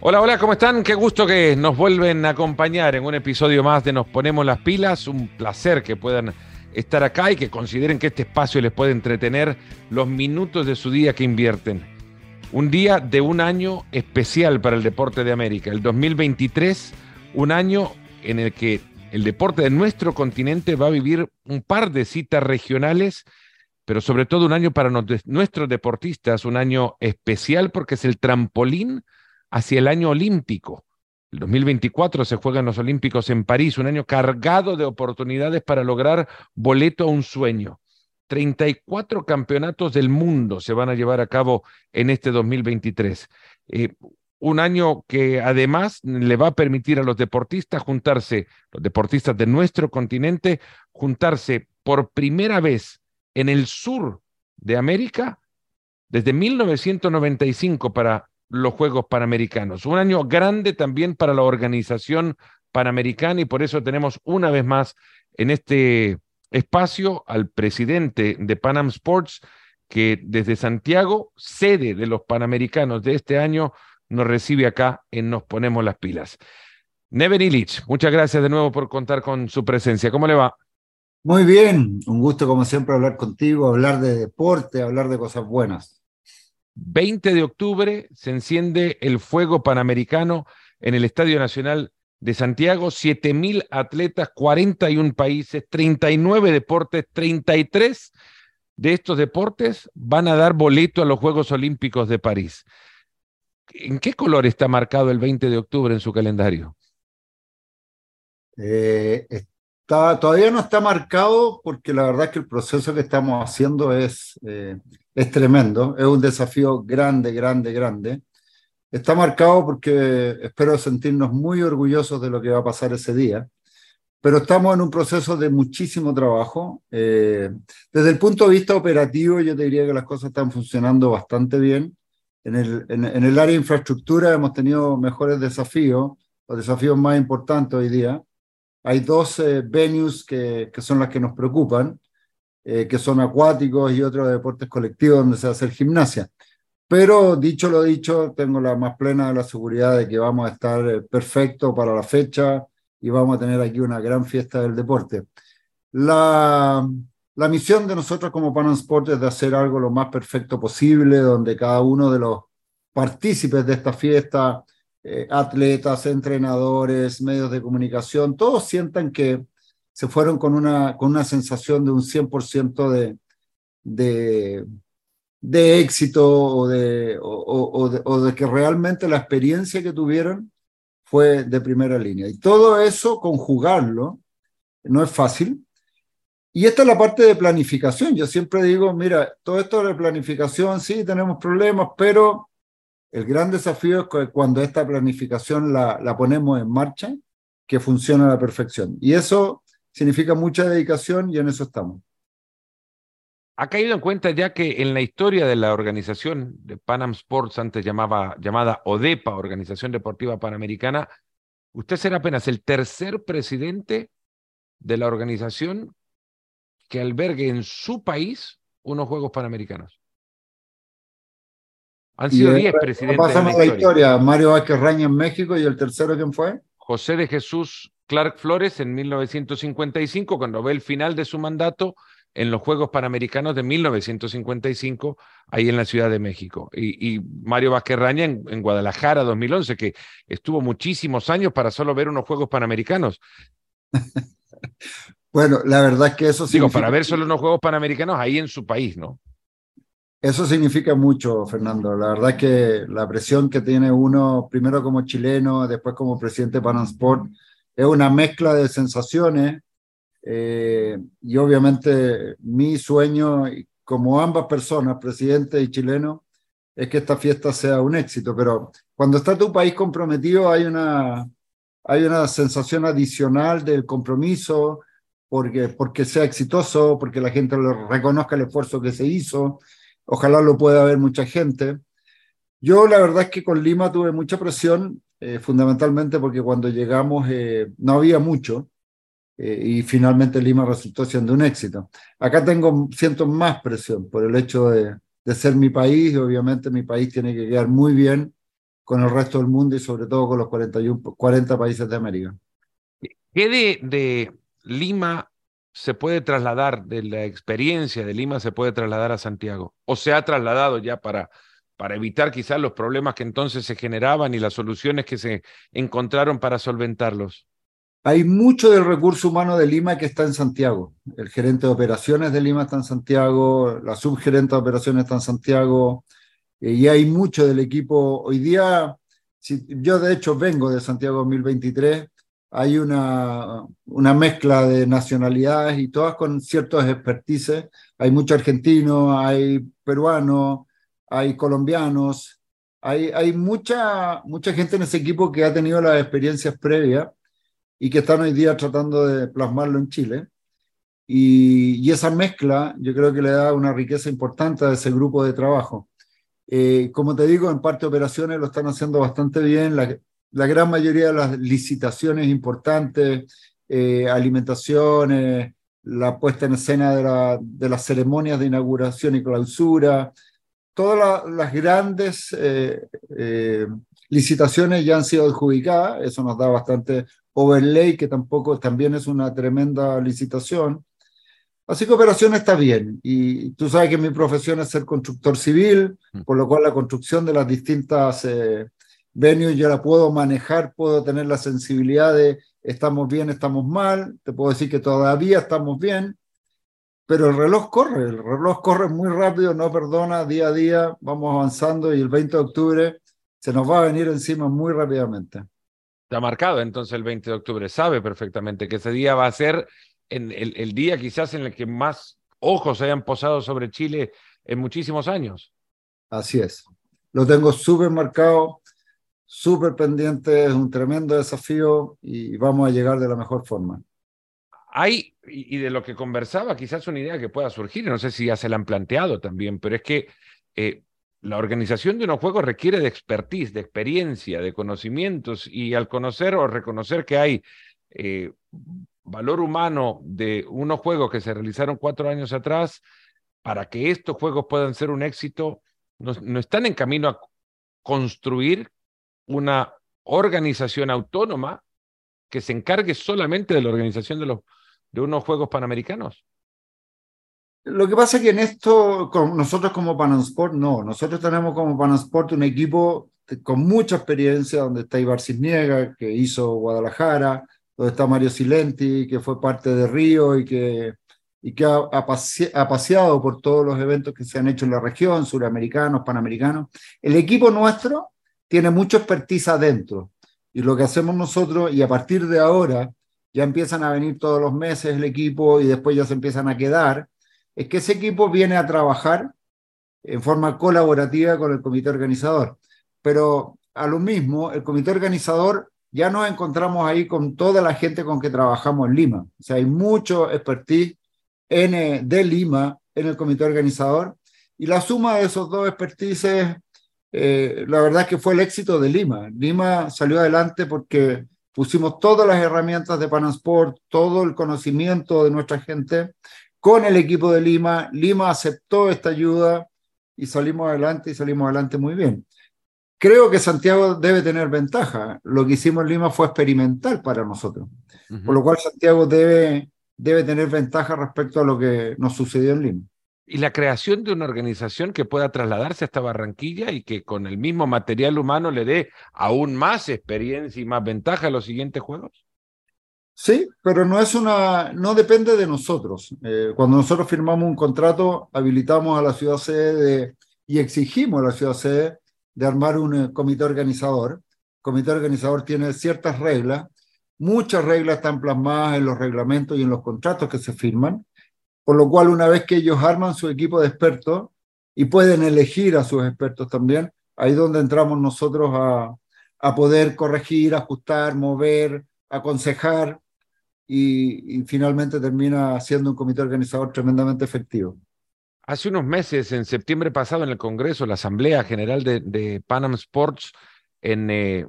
Hola, hola, ¿cómo están? Qué gusto que nos vuelven a acompañar en un episodio más de Nos Ponemos las Pilas. Un placer que puedan estar acá y que consideren que este espacio les puede entretener los minutos de su día que invierten. Un día de un año especial para el deporte de América, el 2023, un año en el que el deporte de nuestro continente va a vivir un par de citas regionales, pero sobre todo un año para nuestros deportistas, un año especial porque es el trampolín hacia el año olímpico. El 2024 se juegan los Olímpicos en París, un año cargado de oportunidades para lograr boleto a un sueño. 34 campeonatos del mundo se van a llevar a cabo en este 2023. Eh, un año que además le va a permitir a los deportistas juntarse, los deportistas de nuestro continente, juntarse por primera vez en el sur de América desde 1995 para los Juegos Panamericanos. Un año grande también para la organización panamericana y por eso tenemos una vez más en este espacio al presidente de Panam Sports que desde Santiago, sede de los Panamericanos de este año, nos recibe acá en Nos Ponemos las Pilas. Neven Illich, muchas gracias de nuevo por contar con su presencia. ¿Cómo le va? Muy bien, un gusto como siempre hablar contigo, hablar de deporte, hablar de cosas buenas. 20 de octubre se enciende el fuego panamericano en el Estadio Nacional de Santiago, 7.000 atletas, 41 países, 39 deportes, 33 de estos deportes van a dar boleto a los Juegos Olímpicos de París. ¿En qué color está marcado el 20 de octubre en su calendario? Eh, todavía no está marcado porque la verdad es que el proceso que estamos haciendo es, eh, es tremendo, es un desafío grande, grande, grande. Está marcado porque espero sentirnos muy orgullosos de lo que va a pasar ese día, pero estamos en un proceso de muchísimo trabajo. Eh, desde el punto de vista operativo, yo te diría que las cosas están funcionando bastante bien. En el, en, en el área de infraestructura hemos tenido mejores desafíos, los desafíos más importantes hoy día hay dos eh, venues que, que, son las que nos preocupan, eh, que son acuáticos y otros deportes colectivos donde se va a hacer gimnasia. Pero dicho lo dicho, tengo la más plena de la seguridad de que vamos a estar eh, perfecto para la fecha y vamos a tener aquí una gran fiesta del deporte. La, la misión de nosotros como Panam Sport es de hacer algo lo más perfecto posible, donde cada uno de los partícipes de esta fiesta eh, atletas, entrenadores, medios de comunicación, todos sientan que se fueron con una, con una sensación de un 100% de, de, de, éxito o de, o, de, o de que realmente la experiencia que tuvieron fue de primera línea. Y todo eso, conjugarlo, no es fácil. Y esta es la parte de planificación. Yo siempre digo, mira, todo esto de planificación, sí, tenemos problemas, pero el gran desafío es cuando esta planificación la, ponemos en marcha, que funcione a la perfección. Y eso significa mucha dedicación y en eso estamos. ¿Ha caído en cuenta ya que en la historia de la organización de Panam Sports, antes llamada ODEPA, Organización Deportiva Panamericana, usted será apenas el tercer presidente de la organización que albergue en su país unos Juegos Panamericanos? Han sido 10 presidentes. Pasamos la historia. Mario Vázquez Raña en México y el tercero, ¿quién fue? José de Jesús Clark Flores en 1955, cuando ve el final de su mandato en los Juegos Panamericanos de 1955, ahí en la Ciudad de México. Y, Mario Vázquez Raña en, en, Guadalajara 2011, que estuvo muchísimos años para solo ver unos Juegos Panamericanos. bueno, la verdad es que eso sí. Digo, para ver solo unos Juegos Panamericanos ahí en su país, ¿no? Eso significa mucho, Fernando. La verdad es que la presión que tiene uno, primero como chileno, después como presidente de Panasport, es una mezcla de sensaciones. Eh, y obviamente mi sueño, como ambas personas, presidente y chileno, es que esta fiesta sea un éxito. Pero cuando está tu país comprometido, hay una, hay una sensación adicional del compromiso, porque, porque sea exitoso, porque la gente lo reconozca el esfuerzo que se hizo Ojalá lo pueda ver mucha gente. Yo la verdad es que con Lima tuve mucha presión, eh, fundamentalmente porque cuando llegamos eh, no había mucho eh, y finalmente Lima resultó siendo un éxito. Acá tengo, siento más presión por el hecho de, ser mi país y obviamente mi país tiene que quedar muy bien con el resto del mundo y sobre todo con los 41, 40 países de América. ¿Qué de Lima se puede trasladar, de la experiencia de Lima se puede trasladar a Santiago? ¿O se ha trasladado ya para, para evitar quizás los problemas que entonces se generaban y las soluciones que se encontraron para solventarlos? Hay mucho del recurso humano de Lima que está en Santiago. El gerente de operaciones de Lima está en Santiago, la subgerente de operaciones está en Santiago, eh, y hay mucho del equipo. Hoy día, si, yo de hecho vengo de Santiago 2023, hay una, una mezcla de nacionalidades y todas con ciertos expertices. Hay mucho argentino, hay peruanos, hay colombianos, hay, hay mucha, mucha gente en ese equipo que ha tenido las experiencias previas y que están hoy día tratando de plasmarlo en Chile. Y, y, esa mezcla yo creo que le da una riqueza importante a ese grupo de trabajo. Eh, como te digo, en parte operaciones lo están haciendo bastante bien. La gran mayoría de las licitaciones importantes, eh, alimentaciones, la puesta en escena de, la, de, las ceremonias de inauguración y clausura, todas la, las grandes eh, eh, licitaciones ya han sido adjudicadas, eso nos da bastante overlay, que tampoco también es una tremenda licitación. Así que operación está bien. Y tú sabes que mi profesión es ser constructor civil, mm. por lo cual la construcción de las distintas eh, venues yo la puedo manejar, puedo tener la sensibilidad de estamos bien, estamos mal, te puedo decir que todavía estamos bien, pero el reloj corre, el reloj corre muy rápido, no perdona, día a día vamos avanzando y el 20 de octubre se nos va a venir encima muy rápidamente. Está marcado entonces el 20 de octubre, sabe perfectamente que ese día va a ser en el, el día quizás en el que más ojos hayan posado sobre Chile en muchísimos años. Así es, lo tengo súper marcado, súper pendiente, es un tremendo desafío y vamos a llegar de la mejor forma. Hay, y de lo que conversaba, quizás una idea que pueda surgir, no sé si ya se la han planteado también, pero es que eh, la organización de unos juegos requiere de expertise, de experiencia, de conocimientos, y al conocer o reconocer que hay eh, valor humano de unos juegos que se realizaron cuatro años atrás, para que estos juegos puedan ser un éxito, no, no están en camino a construir una organización autónoma que se encargue solamente de la organización de, los, de unos Juegos Panamericanos. Lo que pasa es que en esto, con nosotros como Panamsport, no. Nosotros tenemos como Panamsport un equipo con mucha experiencia, donde está Ibar Cisniega, que hizo Guadalajara, donde está Mario Silenti, que fue parte de Río y que, y que ha, ha, ha, paseado por todos los eventos que se han hecho en la región, suramericanos, panamericanos. El equipo nuestro tiene mucho expertise adentro. Y lo que hacemos nosotros, y a partir de ahora, ya empiezan a venir todos los meses el equipo y después ya se empiezan a quedar, es que ese equipo viene a trabajar en forma colaborativa con el comité organizador. Pero a lo mismo, el comité organizador ya nos encontramos ahí con toda la gente con que trabajamos en Lima. O sea, hay mucho expertise en, eh, de Lima en el comité organizador y la suma de esos dos expertices, eh, la verdad es que fue el éxito de Lima. Lima salió adelante porque pusimos todas las herramientas de Panasport, todo el conocimiento de nuestra gente con el equipo de Lima. Lima aceptó esta ayuda y salimos adelante y salimos adelante muy bien. Creo que Santiago debe tener ventaja. Lo que hicimos en Lima fue experimental para nosotros, uh -huh. por lo cual Santiago debe, debe tener ventaja respecto a lo que nos sucedió en Lima. Y la creación de una organización que pueda trasladarse hasta Barranquilla y que con el mismo material humano le dé aún más experiencia y más ventaja a los siguientes juegos. Sí, pero no es una, no depende de nosotros. Eh, cuando nosotros firmamos un contrato, habilitamos a la ciudad sede de, y exigimos a la ciudad sede de armar un uh, comité organizador. El comité organizador tiene ciertas reglas, muchas reglas están plasmadas en los reglamentos y en los contratos que se firman, por lo cual una vez que ellos arman su equipo de expertos y pueden elegir a sus expertos también, ahí es donde entramos nosotros a, a poder corregir, ajustar, mover, aconsejar y, finalmente termina siendo un comité organizador tremendamente efectivo. Hace unos meses, en septiembre pasado, en el Congreso, la Asamblea General de, de Panam Sports, en, eh,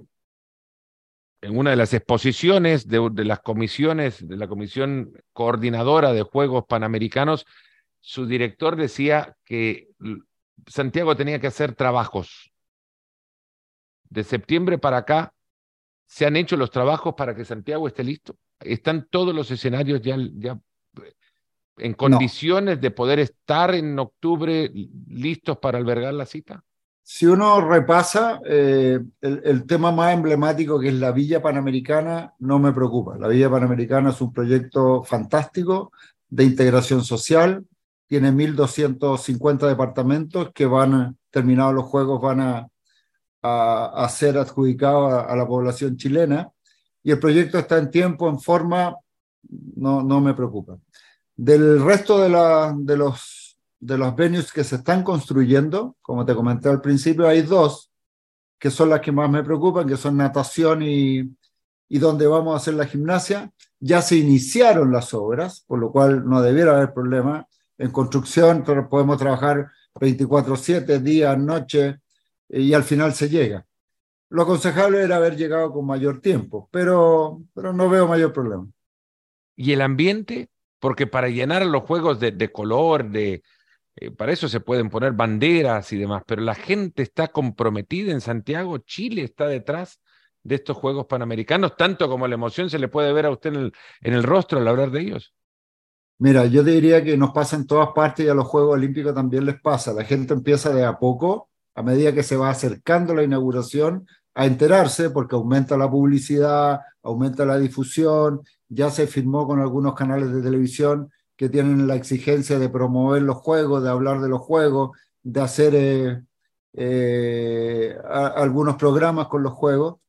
en, una de las exposiciones de, de, las comisiones, de la Comisión Coordinadora de Juegos Panamericanos, su director decía que Santiago tenía que hacer trabajos de septiembre para acá, se han hecho los trabajos para que Santiago esté listo. ¿Están todos los escenarios ya, ya en condiciones de poder estar en octubre listos para albergar la cita? Si uno repasa, eh, el, tema más emblemático que es la Villa Panamericana no me preocupa. La Villa Panamericana es un proyecto fantástico de integración social, tiene 1.250 departamentos que van, terminados los juegos, van a, a, ser adjudicados a, a, la población chilena y el proyecto está en tiempo, en forma, no, no me preocupa. Del resto de, la, de, los, de los venues que se están construyendo, como te comenté al principio, hay dos que son las que más me preocupan, que son natación y, y donde vamos a hacer la gimnasia. Ya se iniciaron las obras, por lo cual no debiera haber problema. En construcción pero podemos trabajar 24/7, días, noche, y al final se llega. Lo aconsejable era haber llegado con mayor tiempo, pero, pero no veo mayor problema. ¿Y el ambiente? porque para llenar los juegos de, color, de, eh, para eso se pueden poner banderas y demás, pero la gente está comprometida en Santiago, Chile está detrás de estos Juegos Panamericanos, tanto como la emoción se le puede ver a usted en el, en el rostro al hablar de ellos. Mira, yo diría que nos pasa en todas partes y a los Juegos Olímpicos también les pasa. La gente empieza de a poco, a medida que se va acercando la inauguración, a enterarse porque aumenta la publicidad, aumenta la difusión ya se firmó con algunos canales de televisión que tienen la exigencia de promover los juegos, de hablar de los juegos, de hacer eh, eh, algunos programas con los juegos.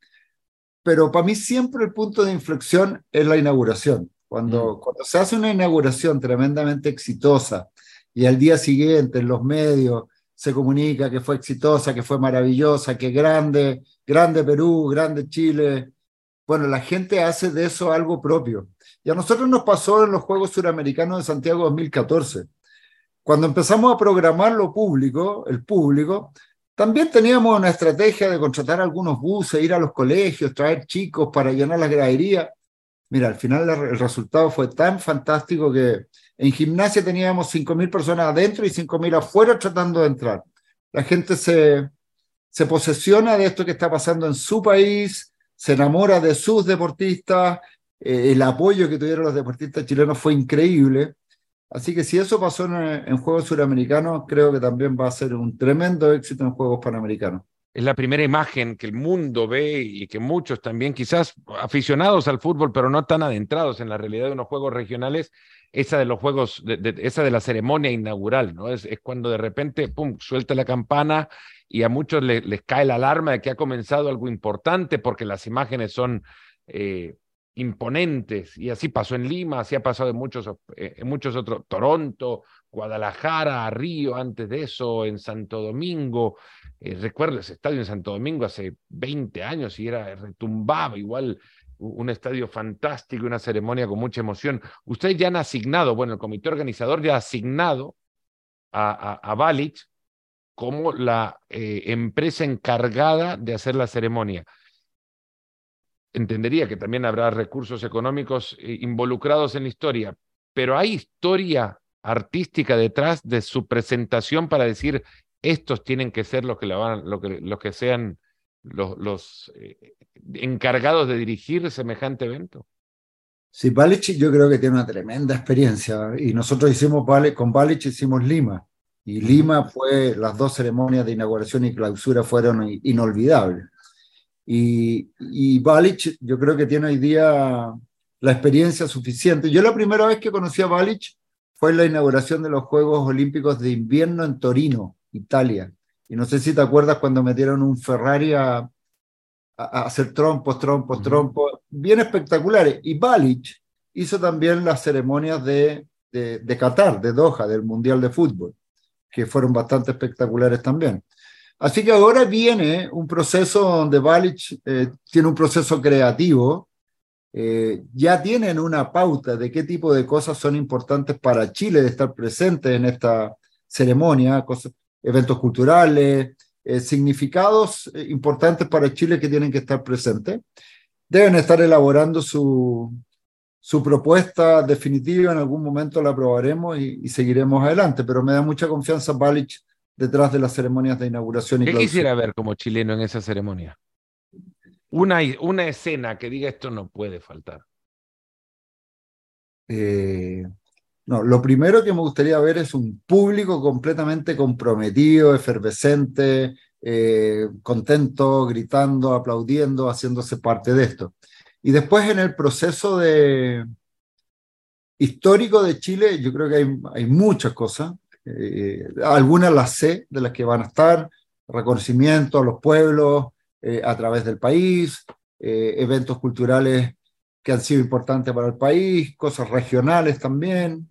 Pero para mí siempre el punto de inflexión es la inauguración. Cuando, mm. cuando se hace una inauguración tremendamente exitosa y al día siguiente en los medios se comunica que fue exitosa, que fue maravillosa, que grande, grande Perú, grande Chile, bueno, la gente hace de eso algo propio. Y a nosotros nos pasó en los Juegos Suramericanos de Santiago 2014. Cuando empezamos a programar lo público, el público, también teníamos una estrategia de contratar algunos buses, ir a los colegios, traer chicos para llenar las graderías. Mira, al final el resultado fue tan fantástico que en gimnasia teníamos 5.000 personas adentro y 5.000 afuera tratando de entrar. La gente se, se posesiona de esto que está pasando en su país, se enamora de sus deportistas, eh, el apoyo que tuvieron los deportistas chilenos fue increíble. Así que si eso pasó en, Juegos Suramericanos, creo que también va a ser un tremendo éxito en Juegos Panamericanos. Es la primera imagen que el mundo ve y que muchos también, quizás aficionados al fútbol, pero no tan adentrados en la realidad de unos juegos regionales, esa de los juegos, esa de la ceremonia inaugural, ¿no? Es, cuando de repente, pum, suelta la campana y a muchos les, cae la alarma de que ha comenzado algo importante porque las imágenes son eh, imponentes y así pasó en Lima, así ha pasado en muchos, eh, en muchos otros, Toronto, Guadalajara, Río, antes de eso, en Santo Domingo. Eh, recuerdo ese estadio en Santo Domingo hace 20 años y era retumbaba igual un estadio fantástico, una ceremonia con mucha emoción. Ustedes ya han asignado, bueno, el comité organizador ya ha asignado a, a, como la eh, empresa encargada de hacer la ceremonia. Entendería que también habrá recursos económicos eh, involucrados en la historia, pero hay historia artística detrás de su presentación para decir estos tienen que ser los que, van, lo que, los que sean los, los eh, encargados de dirigir semejante evento. Sí, Balich yo creo que tiene una tremenda experiencia y nosotros hicimos con Balich hicimos Lima y Lima fue, las dos ceremonias de inauguración y clausura fueron inolvidables. Y, y Balich, yo creo que tiene hoy día la experiencia suficiente. Yo la primera vez que conocí a Balich fue en la inauguración de los Juegos Olímpicos de Invierno en Torino, Italia. Y no sé si te acuerdas cuando metieron un Ferrari a, a, hacer trompos, trompos, trompos, bien espectaculares. Y Balich hizo también las ceremonias de, de, de Qatar, de Doha, del Mundial de Fútbol que fueron bastante espectaculares también. Así que ahora viene un proceso donde Balich eh, tiene un proceso creativo, eh, ya tienen una pauta de qué tipo de cosas son importantes para Chile de estar presentes en esta ceremonia, eventos culturales, eh, significados importantes para Chile que tienen que estar presentes. Deben estar elaborando su, su propuesta definitiva en algún momento la aprobaremos y, seguiremos adelante, pero me da mucha confianza Balich detrás de las ceremonias de inauguración. Y ¿Qué quisiera ver como chileno en esa ceremonia? Una, una escena que diga esto no puede faltar. Eh, no, lo primero que me gustaría ver es un público completamente comprometido, efervescente, eh, contento, gritando, aplaudiendo, haciéndose parte de esto. Y después en el proceso histórico de Chile, yo creo que hay, muchas cosas. Eh, algunas las sé de las que van a estar, reconocimiento a los pueblos eh, a través del país, eventos culturales que han sido importantes para el país, cosas regionales también.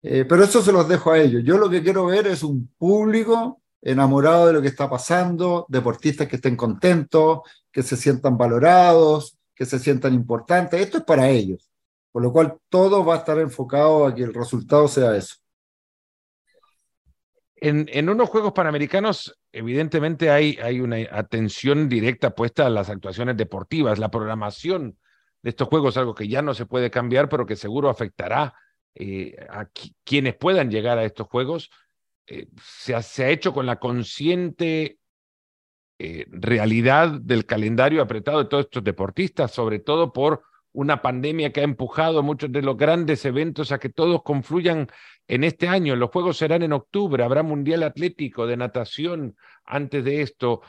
pero eso se los dejo a ellos. Yo lo que quiero ver es un público enamorado de lo que está pasando, deportistas que estén contentos, que se sientan valorados, que se sientan importantes. Esto es para ellos. Por lo cual todo va a estar enfocado a que el resultado sea eso. En, unos Juegos Panamericanos, evidentemente hay, hay una atención directa puesta a las actuaciones deportivas, la programación de estos Juegos, algo que ya no se puede cambiar, pero que seguro afectará eh, a quienes puedan llegar a estos Juegos. Eh, se, ha, hecho con la consciente eh, realidad del calendario apretado de todos estos deportistas, sobre todo por una pandemia que ha empujado muchos de los grandes eventos a que todos confluyan en este año. Los Juegos serán en octubre, habrá Mundial Atlético de natación antes de esto.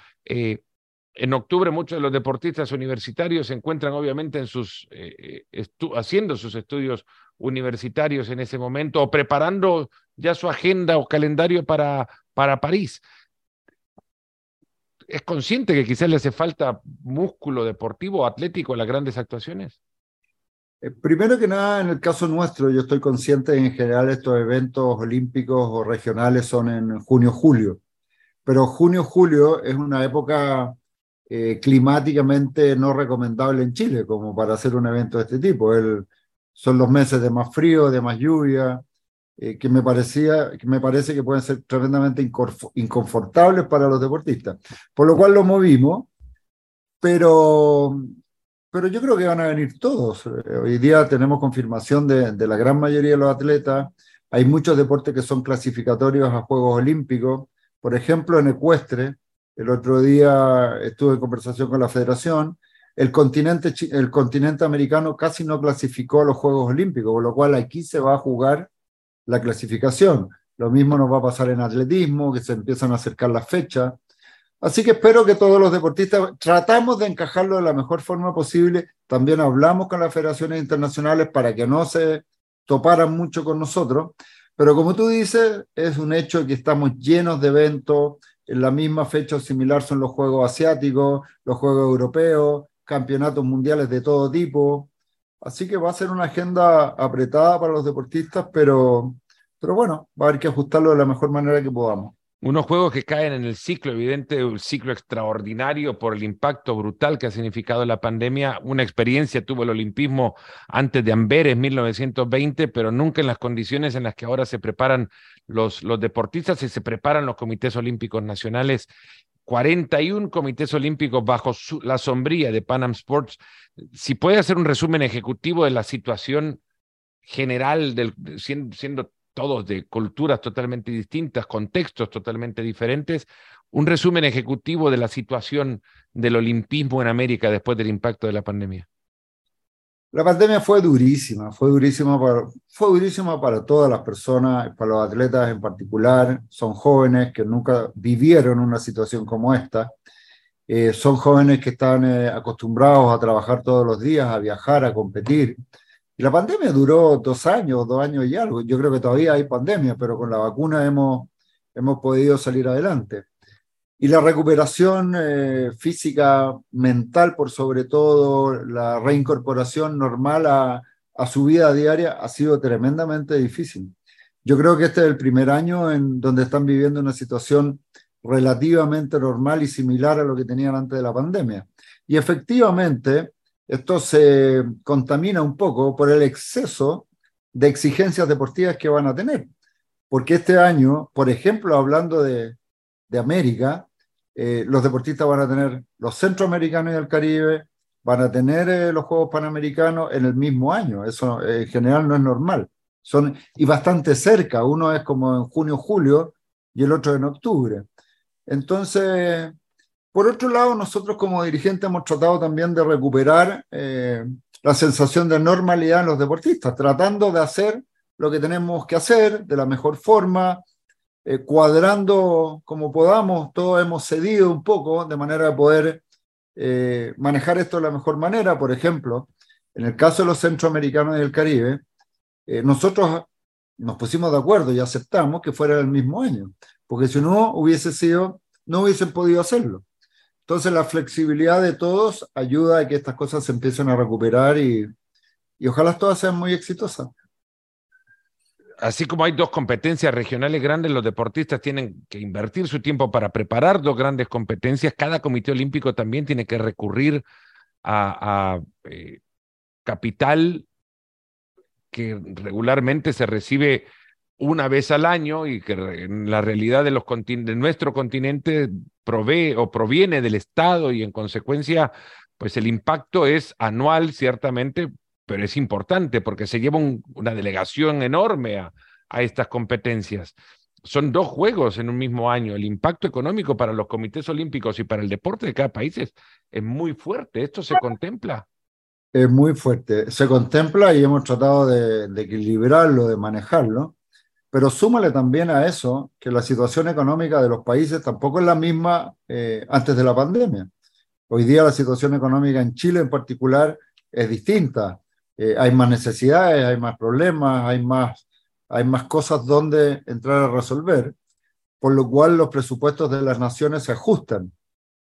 En octubre muchos de los deportistas universitarios se encuentran obviamente en sus, eh, eh, haciendo sus estudios universitarios en ese momento o preparando ya su agenda o calendario para, para París. ¿Es consciente que quizás le hace falta músculo deportivo, atlético en las grandes actuaciones? Eh, primero que nada, en el caso nuestro, yo estoy consciente en general estos eventos olímpicos o regionales son en junio-julio, pero junio-julio es una época eh, climáticamente no recomendable en Chile como para hacer un evento de este tipo. son los meses de más frío, de más lluvia, eh, que, me parecía, que me parece que pueden ser tremendamente inconfortables para los deportistas. Por lo cual lo movimos, pero pero yo creo que van a venir todos. Eh, hoy día tenemos confirmación de, de, la gran mayoría de los atletas. Hay muchos deportes que son clasificatorios a Juegos Olímpicos. Por ejemplo, en ecuestre, el otro día estuve en conversación con la federación. El continente, el continente americano casi no clasificó a los Juegos Olímpicos, con lo cual aquí se va a jugar la clasificación. Lo mismo nos va a pasar en atletismo, que se empiezan a acercar las fechas. Así que espero que todos los deportistas tratamos de encajarlo de la mejor forma posible. También hablamos con las federaciones internacionales para que no se toparan mucho con nosotros. Pero como tú dices, es un hecho que estamos llenos de eventos. En la misma fecha similar son los Juegos Asiáticos, los Juegos Europeos, campeonatos mundiales de todo tipo. Así que va a ser una agenda apretada para los deportistas, pero, pero bueno, va a haber que ajustarlo de la mejor manera que podamos. Unos juegos que caen en el ciclo evidente, un ciclo extraordinario por el impacto brutal que ha significado la pandemia. Una experiencia tuvo el olimpismo antes de Amberes, 1920, pero nunca en las condiciones en las que ahora se preparan los, los deportistas y se preparan los comités olímpicos nacionales. 41 comités olímpicos bajo la sombría de Pan Am Sports. Si puede hacer un resumen ejecutivo de la situación general, del, siendo todos de culturas totalmente distintas, contextos totalmente diferentes, un resumen ejecutivo de la situación del olimpismo en América después del impacto de la pandemia. La pandemia fue durísima, fue durísima para, fue durísima para todas las personas, para los atletas en particular. Son jóvenes que nunca vivieron una situación como esta. Eh, son jóvenes que están eh, acostumbrados a trabajar todos los días, a viajar, a competir. Y la pandemia duró dos años, dos años y algo. Yo creo que todavía hay pandemia, pero con la vacuna hemos, hemos podido salir adelante. Y la recuperación eh, física, mental por sobre todo, la reincorporación normal a, a su vida diaria ha sido tremendamente difícil. Yo creo que este es el primer año en donde están viviendo una situación relativamente normal y similar a lo que tenían antes de la pandemia. Y efectivamente, esto se contamina un poco por el exceso de exigencias deportivas que van a tener. Porque este año, por ejemplo, hablando de, América, eh, los deportistas van a tener los centroamericanos y el Caribe, van a tener eh, los Juegos Panamericanos en el mismo año. Eso eh, en general no es normal. Son, y bastante cerca. Uno es como en junio, julio y el otro en octubre. Entonces, Por otro lado, nosotros como dirigentes hemos tratado también de recuperar eh, la sensación de normalidad en los deportistas, tratando de hacer lo que tenemos que hacer de la mejor forma, eh, cuadrando como podamos, todos hemos cedido un poco de manera de poder eh, manejar esto de la mejor manera. Por ejemplo, en el caso de los centroamericanos y el Caribe, nosotros nos pusimos de acuerdo y aceptamos que fuera el mismo año, porque si no hubiese sido, no hubiesen podido hacerlo. Entonces la flexibilidad de todos ayuda a que estas cosas se empiecen a recuperar y, ojalá todas sean muy exitosas. Así como hay dos competencias regionales grandes, los deportistas tienen que invertir su tiempo para preparar dos grandes competencias. Cada comité olímpico también tiene que recurrir a, eh, capital que regularmente se recibe una vez al año y que en la realidad de, los de nuestro continente provee o proviene del Estado y en consecuencia, pues el impacto es anual, ciertamente, pero es importante porque se lleva una delegación enorme a, a estas competencias. Son dos juegos en un mismo año. El impacto económico para los comités olímpicos y para el deporte de cada país es, muy fuerte. ¿Esto se contempla? Es muy fuerte. Se contempla y hemos tratado de, de equilibrarlo, de manejarlo. Pero súmale también a eso que la situación económica de los países tampoco es la misma eh, antes de la pandemia. Hoy día la situación económica en Chile en particular es distinta. Eh, hay más necesidades, hay más problemas, hay más, hay más cosas donde entrar a resolver, por lo cual los presupuestos de las naciones se ajustan.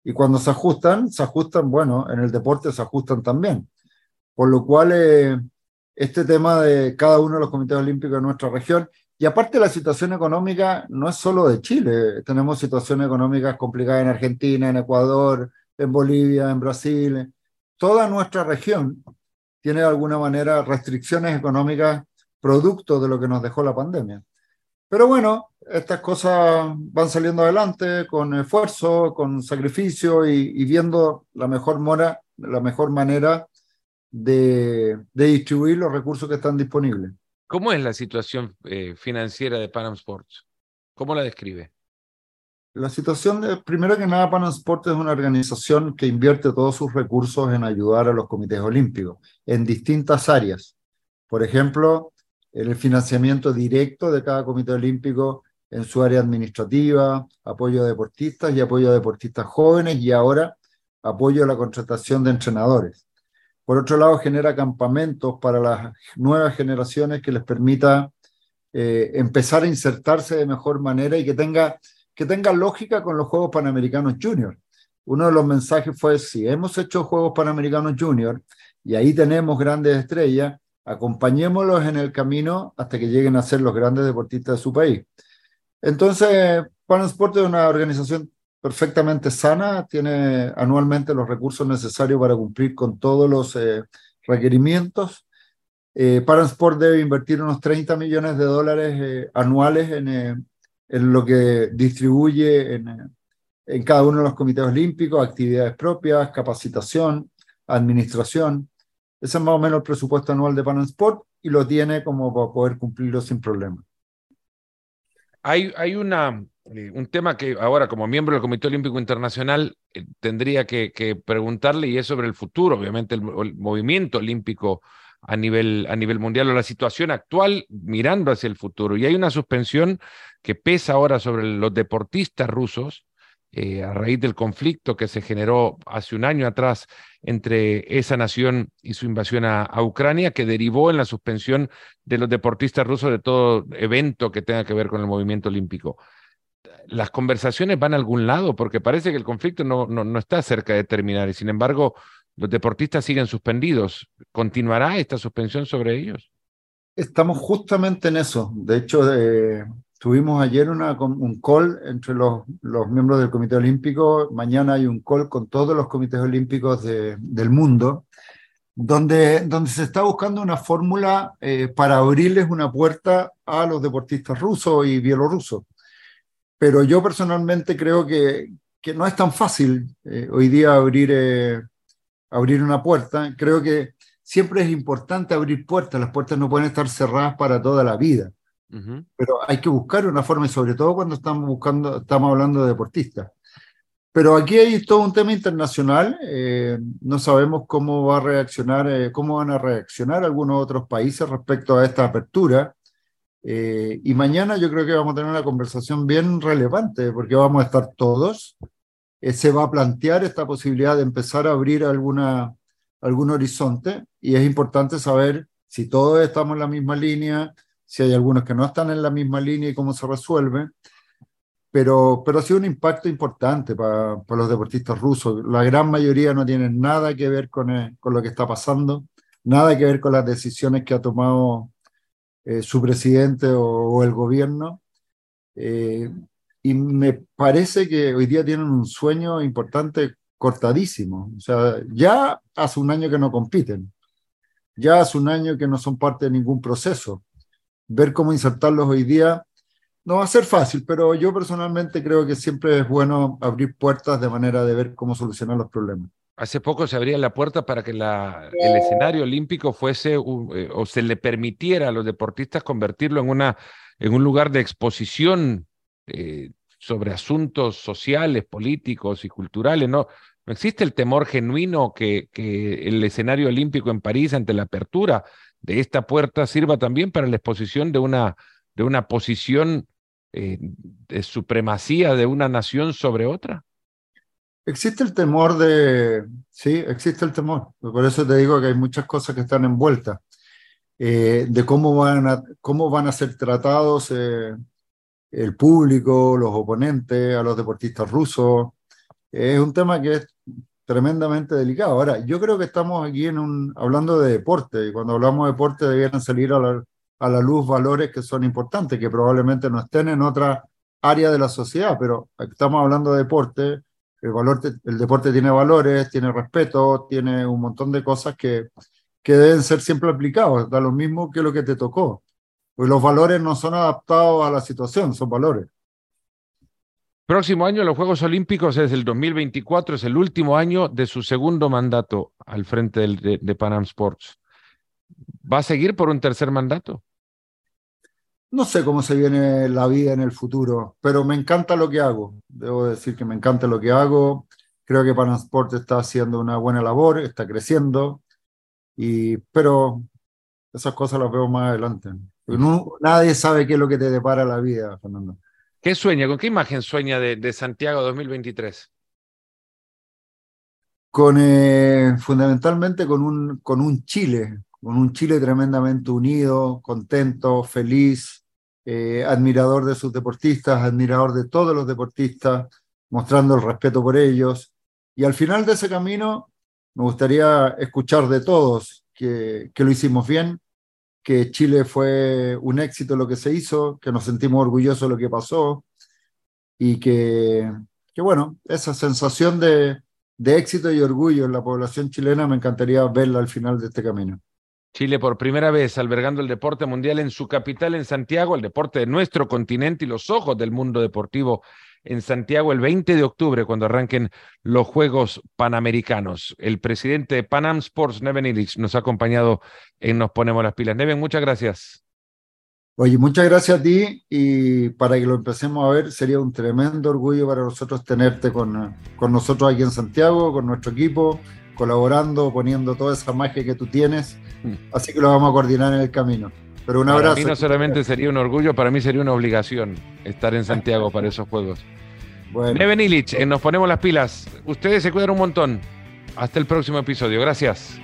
Y cuando se ajustan, se ajustan, bueno, en el deporte se ajustan también. Por lo cual, eh, este tema de cada uno de los comités olímpicos de nuestra región y aparte la situación económica no es solo de Chile, tenemos situaciones económicas complicadas en Argentina, en Ecuador, en Bolivia, en Brasil. Toda nuestra región tiene de alguna manera restricciones económicas producto de lo que nos dejó la pandemia. Pero bueno, estas cosas van saliendo adelante con esfuerzo, con sacrificio y, viendo la mejor, mora, la mejor manera de distribuir los recursos que están disponibles. ¿Cómo es la situación eh, financiera de Panam Sports? ¿Cómo la describe? La situación, de, primero que nada, Panam Sports es una organización que invierte todos sus recursos en ayudar a los comités olímpicos en distintas áreas. Por ejemplo, en el financiamiento directo de cada comité olímpico en su área administrativa, apoyo a deportistas y apoyo a deportistas jóvenes y ahora apoyo a la contratación de entrenadores. Por otro lado, genera campamentos para las nuevas generaciones que les permita eh, empezar a insertarse de mejor manera y que tenga, que tenga lógica con los Juegos Panamericanos Junior. Uno de los mensajes fue, si hemos hecho Juegos Panamericanos Junior y ahí tenemos grandes estrellas, acompañémoslos en el camino hasta que lleguen a ser los grandes deportistas de su país. Entonces, Pan Sport es una organización perfectamente sana, tiene anualmente los recursos necesarios para cumplir con todos los eh, requerimientos. Eh, Paransport debe invertir unos 30 millones de dólares eh, anuales en, en, lo que distribuye en, en cada uno de los comités olímpicos, actividades propias, capacitación, administración. Ese es más o menos el presupuesto anual de Paransport y lo tiene como para poder cumplirlo sin problema. Hay, hay una, eh, un tema que ahora como miembro del Comité Olímpico Internacional eh, tendría que, preguntarle y es sobre el futuro, obviamente el, movimiento olímpico a nivel, a nivel mundial o la situación actual mirando hacia el futuro. Y hay una suspensión que pesa ahora sobre los deportistas rusos eh, a raíz del conflicto que se generó hace un año atrás entre esa nación y su invasión a, a, Ucrania, que derivó en la suspensión de los deportistas rusos de todo evento que tenga que ver con el movimiento olímpico las conversaciones van a algún lado, porque parece que el conflicto no, no, está cerca de terminar y sin embargo los deportistas siguen suspendidos. ¿Continuará esta suspensión sobre ellos? Estamos justamente en eso. De hecho, eh, tuvimos ayer una, un call entre los, los, miembros del Comité Olímpico. Mañana hay un call con todos los comités olímpicos del mundo, donde, donde se está buscando una fórmula eh, para abrirles una puerta a los deportistas rusos y bielorrusos pero yo personalmente creo que, que no es tan fácil eh, hoy día abrir, eh, abrir una puerta. Creo que siempre es importante abrir puertas, las puertas no pueden estar cerradas para toda la vida, pero hay que buscar una forma, y sobre todo cuando estamos, buscando, estamos hablando de deportistas. Pero aquí hay todo un tema internacional. Eh, no sabemos cómo va a reaccionar, eh, cómo van a reaccionar algunos otros países respecto a esta apertura. Eh, y mañana yo creo que vamos a tener una conversación bien relevante porque vamos a estar todos. se va a plantear esta posibilidad de empezar a abrir alguna, algún horizonte y es importante saber si todos estamos en la misma línea, si hay algunos que no están en la misma línea y cómo se resuelve pero, pero ha sido un impacto importante para, para, los deportistas rusos. La gran mayoría no tienen nada que ver con, eh, con lo que está pasando, nada que ver con las decisiones que ha tomado eh, su presidente o, el gobierno. Eh, y me parece que hoy día tienen un sueño importante cortadísimo. O sea, ya hace un año que no compiten, ya hace un año que no son parte de ningún proceso. Ver cómo insertarlos hoy día no va a ser fácil, pero yo personalmente creo que siempre es bueno abrir puertas de manera de ver cómo solucionar los problemas. Hace poco se abría la puerta para que la, el escenario olímpico fuese eh, o se le permitiera a los deportistas convertirlo en, una, en un lugar de exposición eh, sobre asuntos sociales, políticos y culturales. No, no existe el temor genuino que, que el escenario olímpico en París ante la apertura de esta puerta sirva también para la exposición de una, de una posición eh, de supremacía de una nación sobre otra? Existe el temor de, sí, existe el temor. Por eso te digo que hay muchas cosas que están envueltas, eh, de cómo van, a, cómo van a ser tratados eh, el público, los oponentes, a los deportistas rusos. es un tema que es tremendamente delicado. Ahora, yo creo que estamos aquí en un, hablando de deporte, y cuando hablamos de deporte debieran salir a la, a la luz valores que son importantes, que probablemente no estén en otra área de la sociedad, pero estamos hablando de deporte, el, valor, el deporte tiene valores, tiene respeto, tiene un montón de cosas que, que deben ser siempre aplicados, da lo mismo que lo que te tocó. Pues los valores no son adaptados a la situación, son valores. Próximo año los Juegos Olímpicos es el 2024, es el último año de su segundo mandato al frente de, de Panam Sports. ¿Va a seguir por un tercer mandato? No sé cómo se viene la vida en el futuro, pero me encanta lo que hago. Debo decir que me encanta lo que hago. Creo que Panasport está haciendo una buena labor, está creciendo, y, pero esas cosas las veo más adelante. nadie sabe qué es lo que te depara la vida, Fernando. ¿Qué sueña? ¿Con qué imagen sueña de, de Santiago 2023? Con, eh, fundamentalmente con un, con un Chile, con un Chile tremendamente unido, contento, feliz, eh, admirador de sus deportistas, admirador de todos los deportistas, mostrando el respeto por ellos. Y al final de ese camino me gustaría escuchar de todos que, que lo hicimos bien, que Chile fue un éxito lo que se hizo, que nos sentimos orgullosos de lo que pasó y que, que bueno, esa sensación de, de éxito y orgullo en la población chilena me encantaría verla al final de este camino. Chile por primera vez albergando el deporte mundial en su capital, en Santiago, el deporte de nuestro continente y los ojos del mundo deportivo en Santiago el 20 de octubre, cuando arranquen los Juegos Panamericanos. El presidente de Panam Sports, Neven Illich, nos ha acompañado en Nos Ponemos las Pilas. Neven, muchas gracias. Oye, muchas gracias a ti y para que lo empecemos a ver, sería un tremendo orgullo para nosotros tenerte con, con nosotros aquí en Santiago, con nuestro equipo, colaborando, poniendo toda esa magia que tú tienes. Mm. Así que lo vamos a coordinar en el camino. Pero un abrazo. Para mí no solamente sería un orgullo, para mí sería una obligación estar en Santiago para esos juegos. Bueno. Neven Illich, Nos Ponemos las Pilas. Ustedes se cuidan un montón. Hasta el próximo episodio. Gracias.